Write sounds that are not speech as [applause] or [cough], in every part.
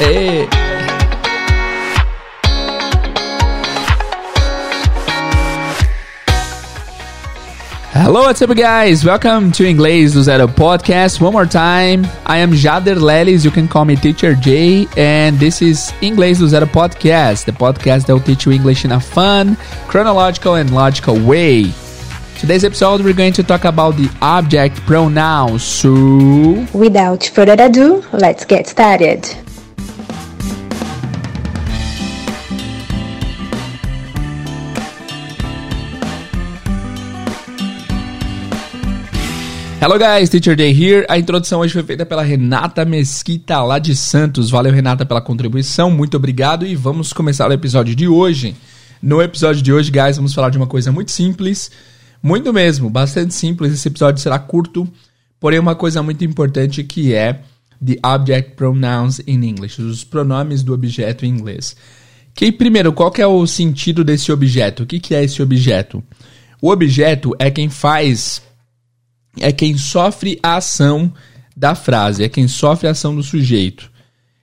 Hey. Hello, what's up, guys? Welcome to Inglês do Zero podcast. One more time, I am Jader Lelis. You can call me Teacher J, and this is Inglês do Zero podcast, the podcast that will teach you English in a fun, chronological, and logical way. Today's episode, we're going to talk about the object pronouns. So, Without further ado, let's get started. Hello guys, Teacher Day here. A introdução hoje foi feita pela Renata Mesquita, lá de Santos. Valeu, Renata, pela contribuição. Muito obrigado e vamos começar o episódio de hoje. No episódio de hoje, guys, vamos falar de uma coisa muito simples, muito mesmo, bastante simples. Esse episódio será curto, porém uma coisa muito importante que é the object pronouns in English, os pronomes do objeto em inglês. Que primeiro, qual que é o sentido desse objeto? O que, que é esse objeto? O objeto é quem faz é quem sofre a ação da frase, é quem sofre a ação do sujeito.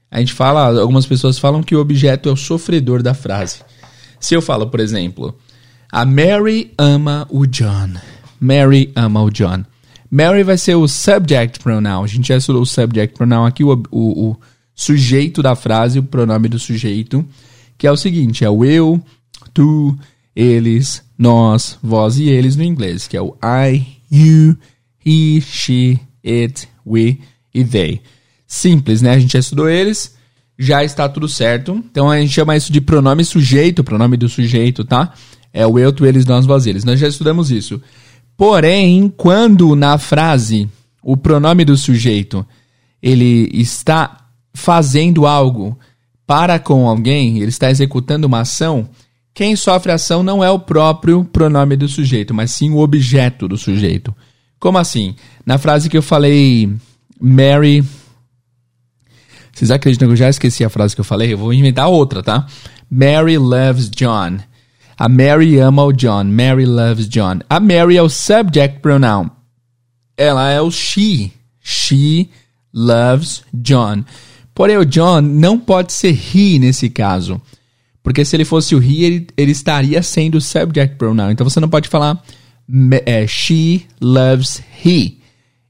A gente fala, algumas pessoas falam que o objeto é o sofredor da frase. Se eu falo, por exemplo, a Mary ama o John. Mary ama o John. Mary vai ser o subject pronoun. A gente já estudou o subject pronoun aqui, o, o, o sujeito da frase, o pronome do sujeito, que é o seguinte: é o eu, tu, eles, nós, vós e eles no inglês, que é o I, you, he, she, it, we e they. Simples, né? A gente já estudou eles, já está tudo certo. Então a gente chama isso de pronome sujeito, pronome do sujeito, tá? É o eu, tu, eles, nós, vós, eles. Nós já estudamos isso. Porém, quando na frase o pronome do sujeito ele está fazendo algo para com alguém, ele está executando uma ação, quem sofre a ação não é o próprio pronome do sujeito, mas sim o objeto do sujeito. Como assim? Na frase que eu falei, Mary. Vocês acreditam que eu já esqueci a frase que eu falei? Eu vou inventar outra, tá? Mary loves John. A Mary ama o John. Mary loves John. A Mary é o subject pronoun. Ela é o she. She loves John. Porém, o John não pode ser he nesse caso. Porque se ele fosse o he, ele, ele estaria sendo o subject pronoun. Então você não pode falar é, she loves he.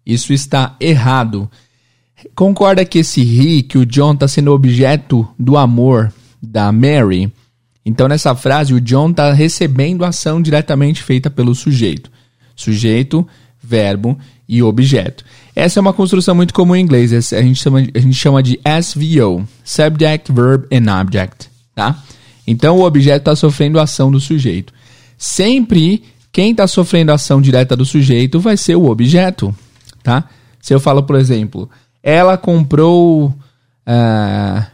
Isso está errado. Concorda que esse he, que o John está sendo objeto do amor da Mary? Então, nessa frase, o John está recebendo a ação diretamente feita pelo sujeito. Sujeito, verbo e objeto. Essa é uma construção muito comum em inglês. A gente chama, a gente chama de SVO, Subject, Verb and Object. Tá? Então, o objeto está sofrendo a ação do sujeito. Sempre quem está sofrendo a ação direta do sujeito vai ser o objeto. Tá? Se eu falo, por exemplo, ela comprou uh,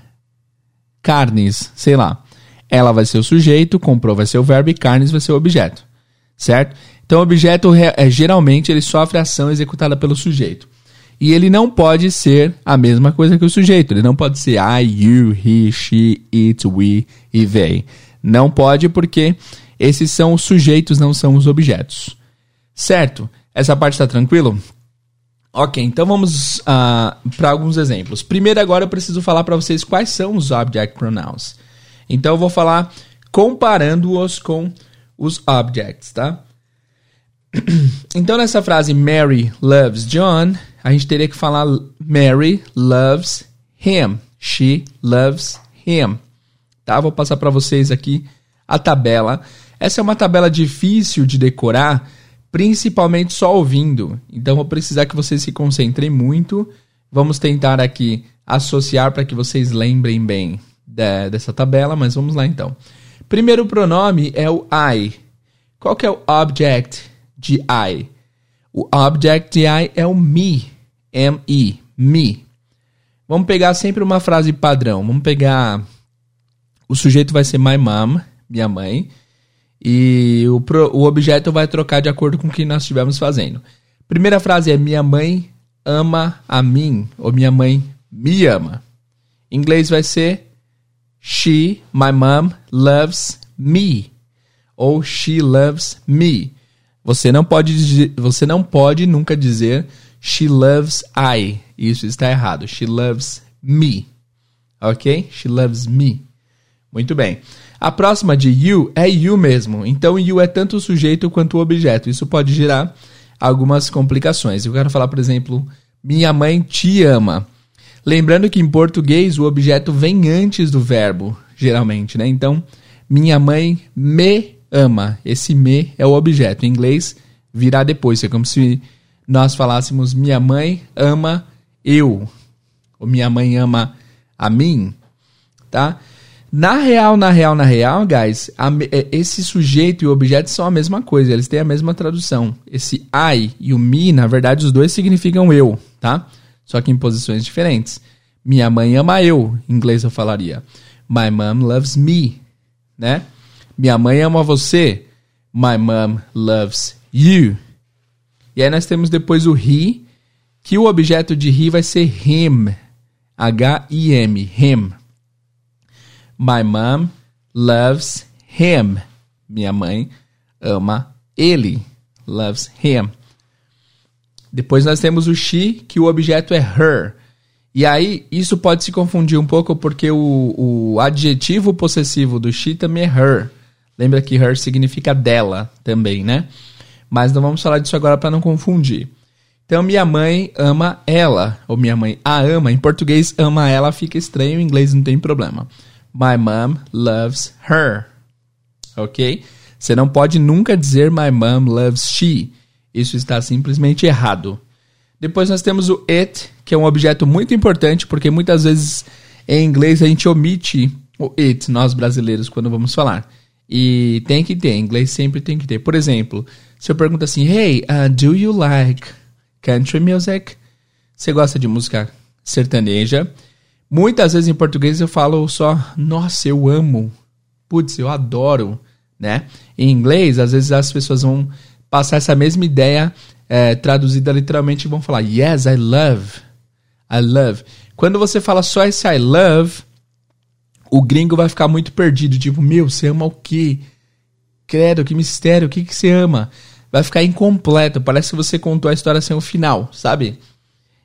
carnes, sei lá. Ela vai ser o sujeito, comprou vai ser o verbo e carnes vai ser o objeto. Certo? Então, o objeto, é, geralmente, ele sofre ação executada pelo sujeito. E ele não pode ser a mesma coisa que o sujeito. Ele não pode ser I, you, he, she, it, we e they. Não pode porque esses são os sujeitos, não são os objetos. Certo? Essa parte está tranquilo? Ok, então vamos uh, para alguns exemplos. Primeiro, agora eu preciso falar para vocês quais são os object pronouns. Então eu vou falar comparando-os com os objects, tá? [clears throat] Então nessa frase Mary loves John, a gente teria que falar Mary loves him. She loves him. Tá? Vou passar para vocês aqui a tabela. Essa é uma tabela difícil de decorar, principalmente só ouvindo. Então vou precisar que vocês se concentrem muito. Vamos tentar aqui associar para que vocês lembrem bem de, dessa tabela, mas vamos lá então. Primeiro pronome é o I. Qual que é o object de I? O object de I é o me. M-E. Me. Vamos pegar sempre uma frase padrão. Vamos pegar. O sujeito vai ser my mom, minha mãe. E o, pro, o objeto vai trocar de acordo com o que nós estivermos fazendo. Primeira frase é: Minha mãe ama a mim. Ou minha mãe me ama. Em inglês vai ser She, my mom, loves me. Ou she loves me. Você não pode, você não pode nunca dizer she loves I. Isso está errado. She loves me. ok? She loves me. Muito bem. A próxima de you é you mesmo. Então, you é tanto o sujeito quanto o objeto. Isso pode gerar algumas complicações. Eu quero falar, por exemplo, minha mãe te ama. Lembrando que em português o objeto vem antes do verbo, geralmente, né? Então, minha mãe me ama. Esse me é o objeto. Em inglês, virá depois. É como se nós falássemos minha mãe ama eu. Ou minha mãe ama a mim, tá? Na real, na real, na real, guys, a, é, esse sujeito e o objeto são a mesma coisa, eles têm a mesma tradução. Esse I e o me, na verdade, os dois significam eu, tá? Só que em posições diferentes. Minha mãe ama eu, em inglês eu falaria. My mom loves me, né? Minha mãe ama você. My mom loves you. E aí nós temos depois o he, que o objeto de he vai ser him. H-I-M, him. My mom loves him. Minha mãe ama ele. Loves him. Depois nós temos o she, que o objeto é her. E aí, isso pode se confundir um pouco porque o, o adjetivo possessivo do she também é her. Lembra que her significa dela também, né? Mas não vamos falar disso agora para não confundir. Então, minha mãe ama ela, ou minha mãe a ama. Em português, ama ela fica estranho, em inglês não tem problema. My mom loves her. Ok? Você não pode nunca dizer my mom loves she. Isso está simplesmente errado. Depois nós temos o it, que é um objeto muito importante, porque muitas vezes em inglês a gente omite o it, nós brasileiros, quando vamos falar. E tem que ter, em inglês sempre tem que ter. Por exemplo, se eu pergunto assim, Hey, uh, do you like country music? Você gosta de música sertaneja? Muitas vezes em português eu falo só, nossa, eu amo. Putz, eu adoro, né? Em inglês, às vezes as pessoas vão passar essa mesma ideia é, traduzida literalmente vão falar Yes, I love. I love. Quando você fala só esse I love, o gringo vai ficar muito perdido. Tipo, meu, você ama o quê? Credo, que mistério, o que, que você ama? Vai ficar incompleto. Parece que você contou a história sem o final, sabe?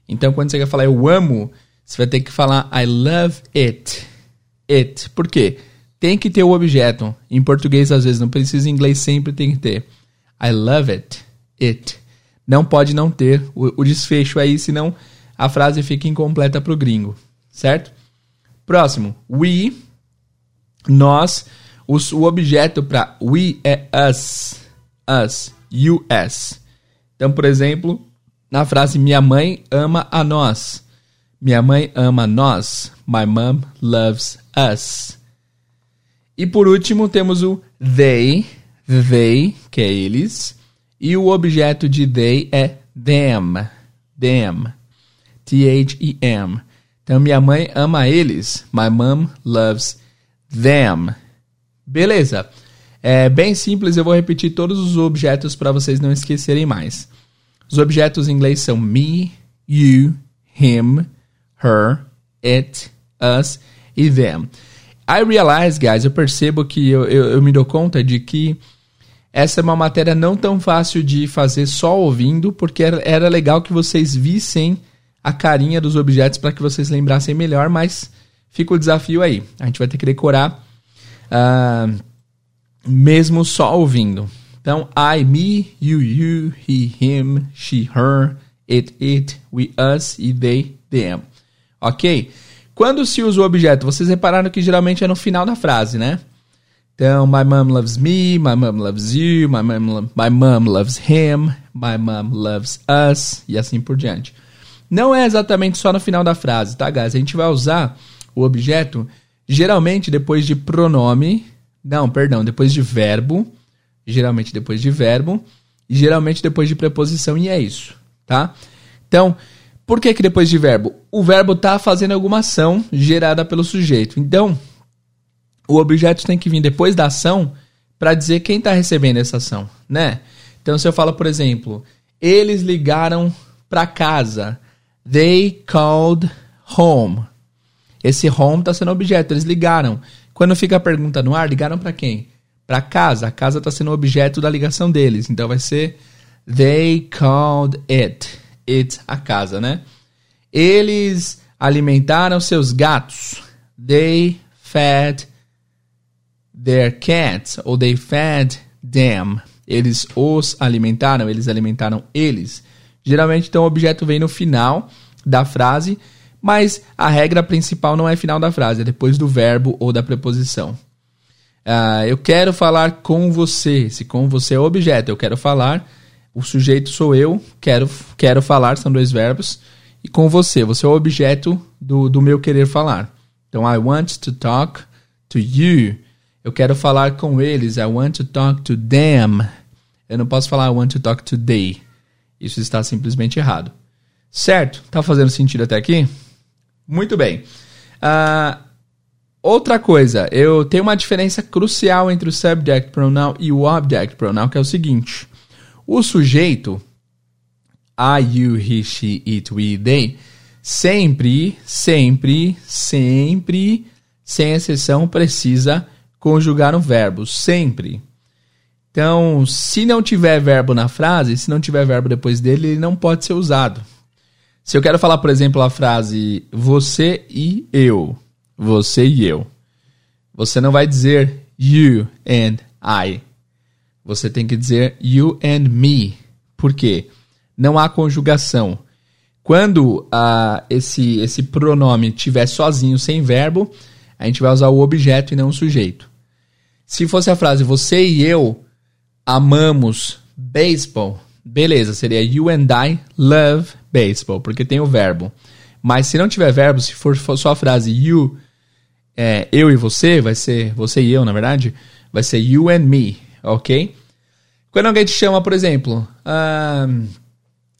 Então, quando você quer falar eu amo, você vai ter que falar I love it. It. Por quê? Tem que ter o objeto. Em português, às vezes, não precisa. Em inglês, sempre tem que ter. I love it. It não pode não ter o, o desfecho aí, senão a frase fica incompleta para o gringo, certo? Próximo, we, nós, os, o objeto para we é us, us, us. Então, por exemplo, na frase minha mãe ama a nós. Minha mãe ama nós. My mom loves us. E por último, temos o they, they, que é eles. E o objeto de they é them. Them. T-H-E-M. Então, minha mãe ama eles. My mom loves them. Beleza. É bem simples, eu vou repetir todos os objetos para vocês não esquecerem mais. Os objetos em inglês são me, you, him, her, it, us e them. I realize, guys, eu percebo que eu, eu, eu me dou conta de que essa é uma matéria não tão fácil de fazer só ouvindo, porque era, era legal que vocês vissem a carinha dos objetos para que vocês lembrassem melhor, mas fica o desafio aí. A gente vai ter que decorar uh, mesmo só ouvindo. Então, I, me, you, you, he, him, she, her, it, it, we, us e they, them. Ok? Quando se usa o objeto, vocês repararam que geralmente é no final da frase, né? Então, my mom loves me, my mom loves you, my mom, my mom loves him, my mom loves us, e assim por diante. Não é exatamente só no final da frase, tá, guys? A gente vai usar o objeto geralmente depois de pronome, não, perdão, depois de verbo, geralmente depois de verbo, e geralmente depois de preposição, e é isso, tá? Então, por que que depois de verbo? O verbo tá fazendo alguma ação gerada pelo sujeito. Então, o objeto tem que vir depois da ação para dizer quem está recebendo essa ação, né? Então, se eu falo, por exemplo, eles ligaram para casa. They called home. Esse home está sendo objeto, eles ligaram. Quando fica a pergunta no ar, ligaram para quem? Para casa. A casa está sendo objeto da ligação deles. Então vai ser They called it. It, a casa, né? Eles alimentaram seus gatos. they fed their cats, ou they fed them. Eles os alimentaram, eles alimentaram eles. Geralmente, então, o objeto vem no final da frase, mas a regra principal não é final da frase, é depois do verbo ou da preposição. Uh, eu quero falar com você. Se com você é o objeto, eu quero falar. O sujeito sou eu, quero, quero falar, são dois verbos. E com você, você é o objeto do, do meu querer falar. Então, I want to talk to you. Eu quero falar com eles. I want to talk to them. Eu não posso falar I want to talk to they. Isso está simplesmente errado. Certo? Tá fazendo sentido até aqui? Muito bem. Uh, outra coisa, eu tenho uma diferença crucial entre o subject pronoun e o object pronoun, que é o seguinte: o sujeito, I, you, he, she, it, we, they, sempre, sempre, sempre, sem exceção, precisa conjugar um verbo, sempre. Então, se não tiver verbo na frase, se não tiver verbo depois dele, ele não pode ser usado. Se eu quero falar, por exemplo, a frase você e eu, você e eu, você não vai dizer you and I. Você tem que dizer you and me. Por quê? Não há conjugação. Quando uh, esse, esse pronome estiver sozinho, sem verbo, a gente vai usar o objeto e não o sujeito. Se fosse a frase você e eu amamos baseball, beleza, seria you and I love baseball, porque tem o verbo. Mas se não tiver verbo, se for, for só a frase you, é, eu e você, vai ser você e eu, na verdade, vai ser you and me, ok? Quando alguém te chama, por exemplo,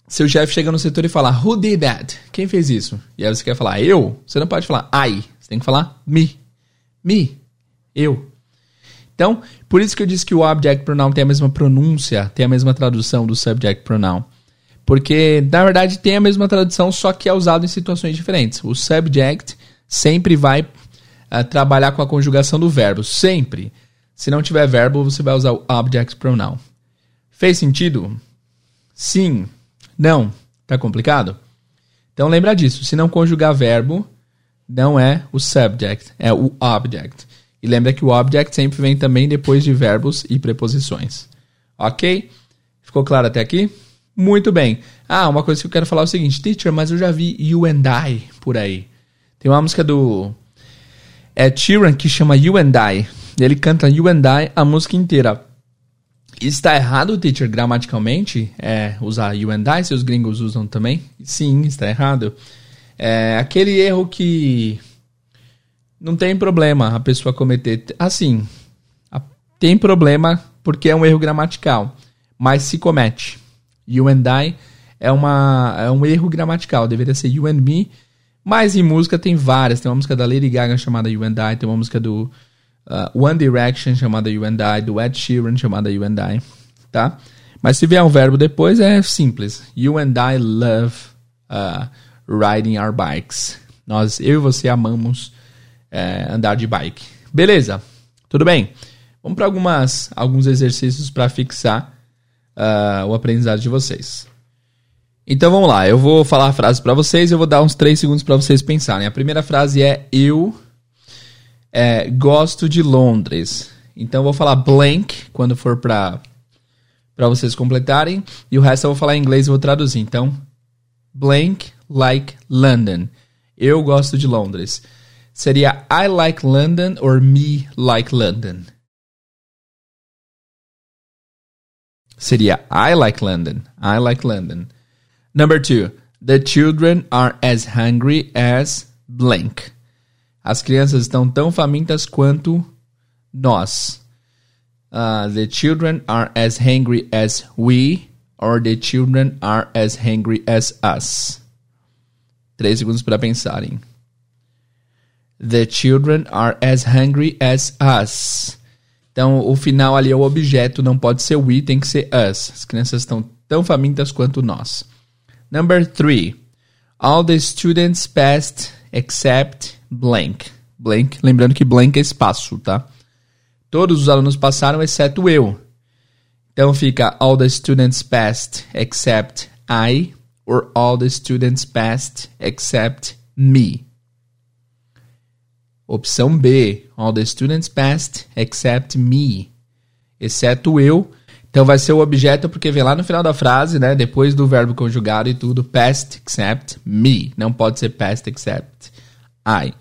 seu chefe chega no setor e fala, who did that? Quem fez isso? E aí você quer falar eu? Você não pode falar I, você tem que falar me. Me, eu. Então, por isso que eu disse que o object pronoun tem a mesma pronúncia, tem a mesma tradução do subject pronoun. Porque, na verdade, tem a mesma tradução, só que é usado em situações diferentes. O subject sempre vai uh, trabalhar com a conjugação do verbo, sempre. Se não tiver verbo, você vai usar o object pronoun. Fez sentido? Sim. Não. Tá complicado? Então lembra disso. Se não conjugar verbo, não é o subject, é o object. E lembra que o object sempre vem também depois de verbos e preposições. Ok? Ficou claro até aqui? Muito bem. Ah, uma coisa que eu quero falar é o seguinte, teacher, mas eu já vi You and I por aí. Tem uma música do Ed Sheeran que chama You and I. Ele canta You and I a música inteira. Está errado, teacher, gramaticalmente, é, usar you and I, se os gringos usam também? Sim, está errado. É aquele erro que não tem problema a pessoa cometer. Assim, tem problema porque é um erro gramatical, mas se comete. You and I é, uma, é um erro gramatical, deveria ser you and me, mas em música tem várias. Tem uma música da Lady Gaga chamada You and I, tem uma música do uh, One Direction chamada You and I, do Ed Sheeran chamada You and I, tá? Mas se vier um verbo depois é simples. You and I love uh, riding our bikes. Nós, eu e você amamos é, andar de bike. Beleza, tudo bem? Vamos para algumas alguns exercícios para fixar uh, o aprendizado de vocês. Então vamos lá, eu vou falar a frase para vocês, eu vou dar uns 3 segundos para vocês pensarem. A primeira frase é eu é, gosto de Londres. Então eu vou falar blank quando for para para vocês completarem e o resto eu vou falar em inglês e vou traduzir. Então blank like London. Eu gosto de Londres. Seria I like London or me like London? Seria I like London. I like London. Number two, the children are as hungry as blank. As crianças estão tão famintas quanto nós. Uh, the children are as hungry as we, or the children are as hungry as us. Três segundos para pensarem. The children are as hungry as us. Então, o final ali é o objeto, não pode ser we, tem que ser us. As crianças estão tão famintas quanto nós. Number three. All the students passed except blank. Blank, lembrando que blank é espaço, tá? Todos os alunos passaram, exceto eu. Então fica all the students passed except I, or all the students passed except me. Opção B, all the students passed except me. Exceto eu. Então vai ser o objeto porque vem lá no final da frase, né? Depois do verbo conjugado e tudo, past except me. Não pode ser past except I.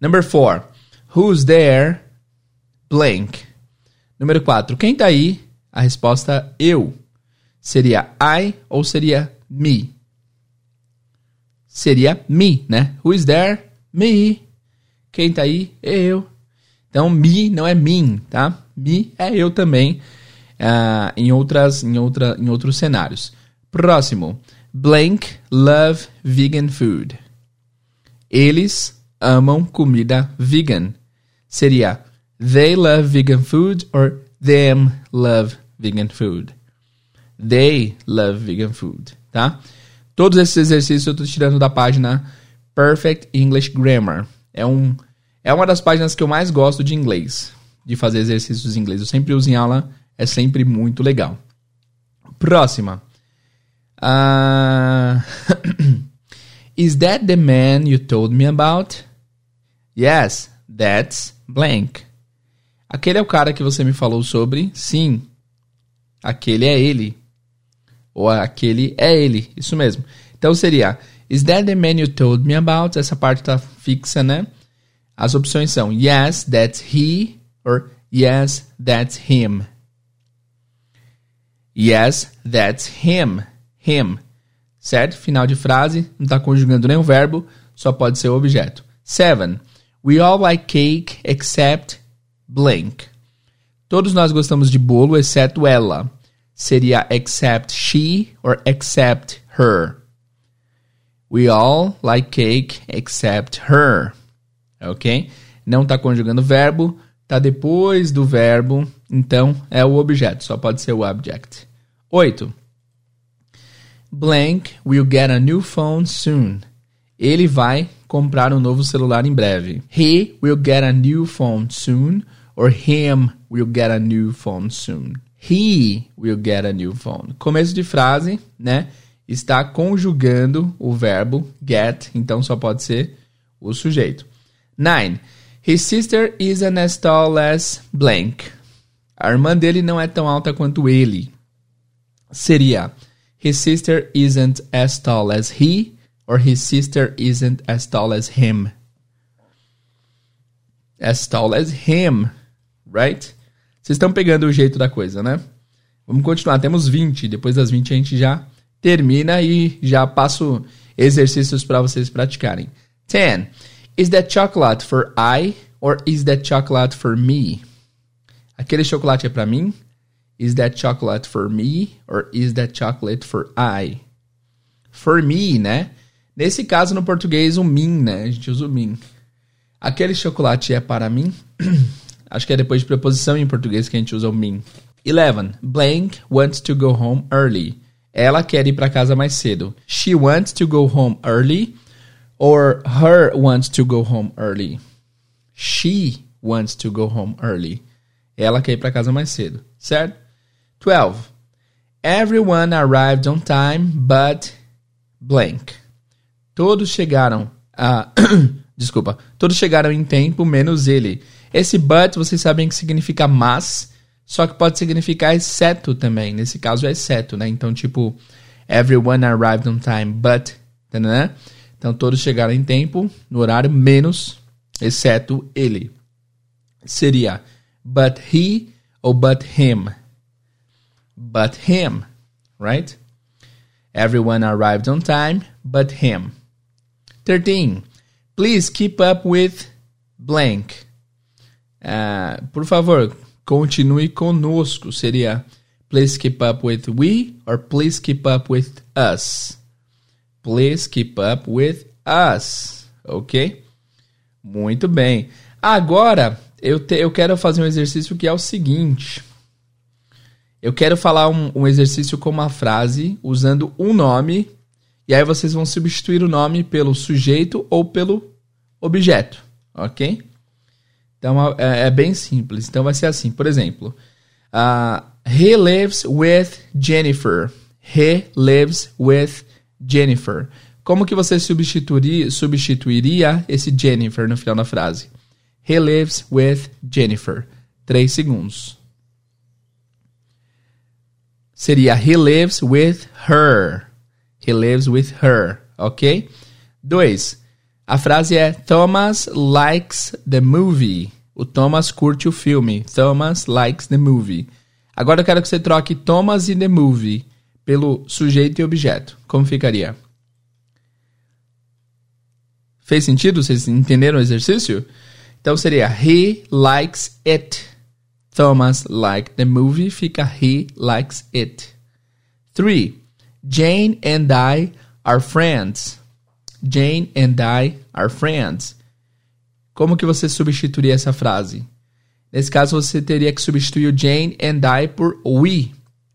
Number four, who's there? Blank. Número 4. Quem tá aí? A resposta eu. Seria I ou seria me? Seria me, né? Who is there? Me. Quem tá aí? Eu. Então, me não é mim, tá? Me é eu também uh, em, outras, em, outra, em outros cenários. Próximo. Blank love vegan food. Eles amam comida vegan. Seria They love vegan food or them love vegan food. They love vegan food, tá? Todos esses exercícios eu estou tirando da página Perfect English Grammar. É, um, é uma das páginas que eu mais gosto de inglês, de fazer exercícios em inglês. Eu sempre uso em aula, é sempre muito legal. Próxima. Uh... [clears throat] Is that the man you told me about? Yes, that's blank. Aquele é o cara que você me falou sobre? Sim. Aquele é ele. Ou aquele é ele. Isso mesmo. Então seria: Is that the man you told me about? Essa parte tá fixa, né? As opções são Yes, that's he. Or Yes, that's him. Yes, that's him. Him. Certo? Final de frase. Não está conjugando nenhum verbo. Só pode ser o objeto. Seven. We all like cake except blank. Todos nós gostamos de bolo, exceto ela. Seria except she or except her. We all like cake except her. Ok? Não está conjugando verbo, está depois do verbo, então é o objeto, só pode ser o object. 8. Blank will get a new phone soon. Ele vai comprar um novo celular em breve. He will get a new phone soon or him will get a new phone soon. He will get a new phone. Começo de frase, né? Está conjugando o verbo get, então só pode ser o sujeito. 9. His sister isn't as tall as blank. A irmã dele não é tão alta quanto ele. Seria His sister isn't as tall as he or his sister isn't as tall as him. As tall as him right? Vocês estão pegando o jeito da coisa, né? Vamos continuar, temos 20. Depois das 20 a gente já termina e já passo exercícios para vocês praticarem. 10. Is that chocolate for I or is that chocolate for me? Aquele chocolate é para mim? Is that chocolate for me or is that chocolate for I? For me, né? Nesse caso, no português, o mim, né? A gente usa o mim. Aquele chocolate é para mim? [clears throat] Acho que é depois de preposição em português que a gente usa o mean. 11. Blank wants to go home early. Ela quer ir para casa mais cedo. She wants to go home early or her wants to go home early. She wants to go home early. Ela quer ir para casa mais cedo, certo? 12. Everyone arrived on time, but blank. Todos chegaram a [coughs] Desculpa. Todos chegaram em tempo, menos ele. Esse but, vocês sabem que significa mas, só que pode significar exceto também. Nesse caso é exceto, né? Então, tipo, everyone arrived on time, but, né? Então, todos chegaram em tempo, no horário, menos, exceto ele. Seria but he ou but him. But him, right? Everyone arrived on time, but him. 13. Please keep up with blank. Uh, por favor, continue conosco. Seria please keep up with we or please keep up with us. Please keep up with us. Ok? Muito bem. Agora, eu, te, eu quero fazer um exercício que é o seguinte. Eu quero falar um, um exercício com uma frase usando um nome. E aí vocês vão substituir o nome pelo sujeito ou pelo objeto. Ok? Então é, é, bem simples. Então vai ser assim, por exemplo, uh, he lives with Jennifer. He lives with Jennifer. Como que você substituiria, substituiria esse Jennifer no final da frase? He lives with Jennifer. 3 segundos. Seria he lives with her. He lives with her, ok? 2. A frase é Thomas likes the movie. O Thomas curte o filme. Thomas likes the movie. Agora eu quero que você troque Thomas e the movie pelo sujeito e objeto. Como ficaria? Fez sentido? Vocês entenderam o exercício? Então seria He likes it. Thomas liked the movie. Fica He likes it. 3. Jane and I are friends. Jane and I are friends. Como que você substituiria essa frase? Nesse caso, você teria que substituir o Jane and I por we.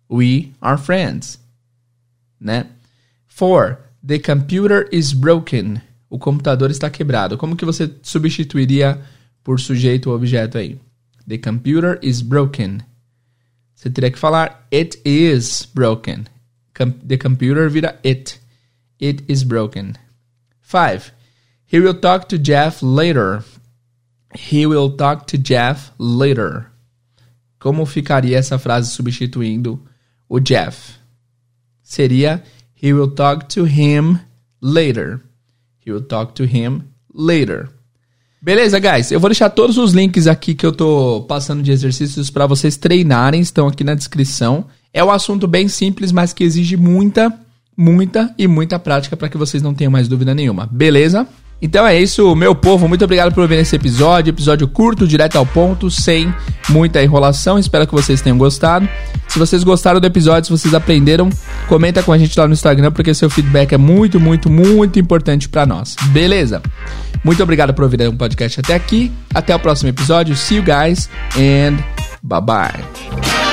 We are friends. Né? 4. The computer is broken. O computador está quebrado. Como que você substituiria por sujeito ou objeto aí? The computer is broken. Você teria que falar it is broken. Com the computer vira it. It is broken. 5. He will talk to Jeff later. He will talk to Jeff later. Como ficaria essa frase substituindo o Jeff? Seria He will talk to him later. He will talk to him later. Beleza, guys? Eu vou deixar todos os links aqui que eu tô passando de exercícios para vocês treinarem, estão aqui na descrição. É um assunto bem simples, mas que exige muita, muita e muita prática para que vocês não tenham mais dúvida nenhuma. Beleza? Então é isso, meu povo. Muito obrigado por ver esse episódio. Episódio curto, direto ao ponto, sem muita enrolação. Espero que vocês tenham gostado. Se vocês gostaram do episódio, se vocês aprenderam, comenta com a gente lá no Instagram, porque seu feedback é muito, muito, muito importante para nós. Beleza? Muito obrigado por ouvir o podcast até aqui. Até o próximo episódio. See you guys and bye bye.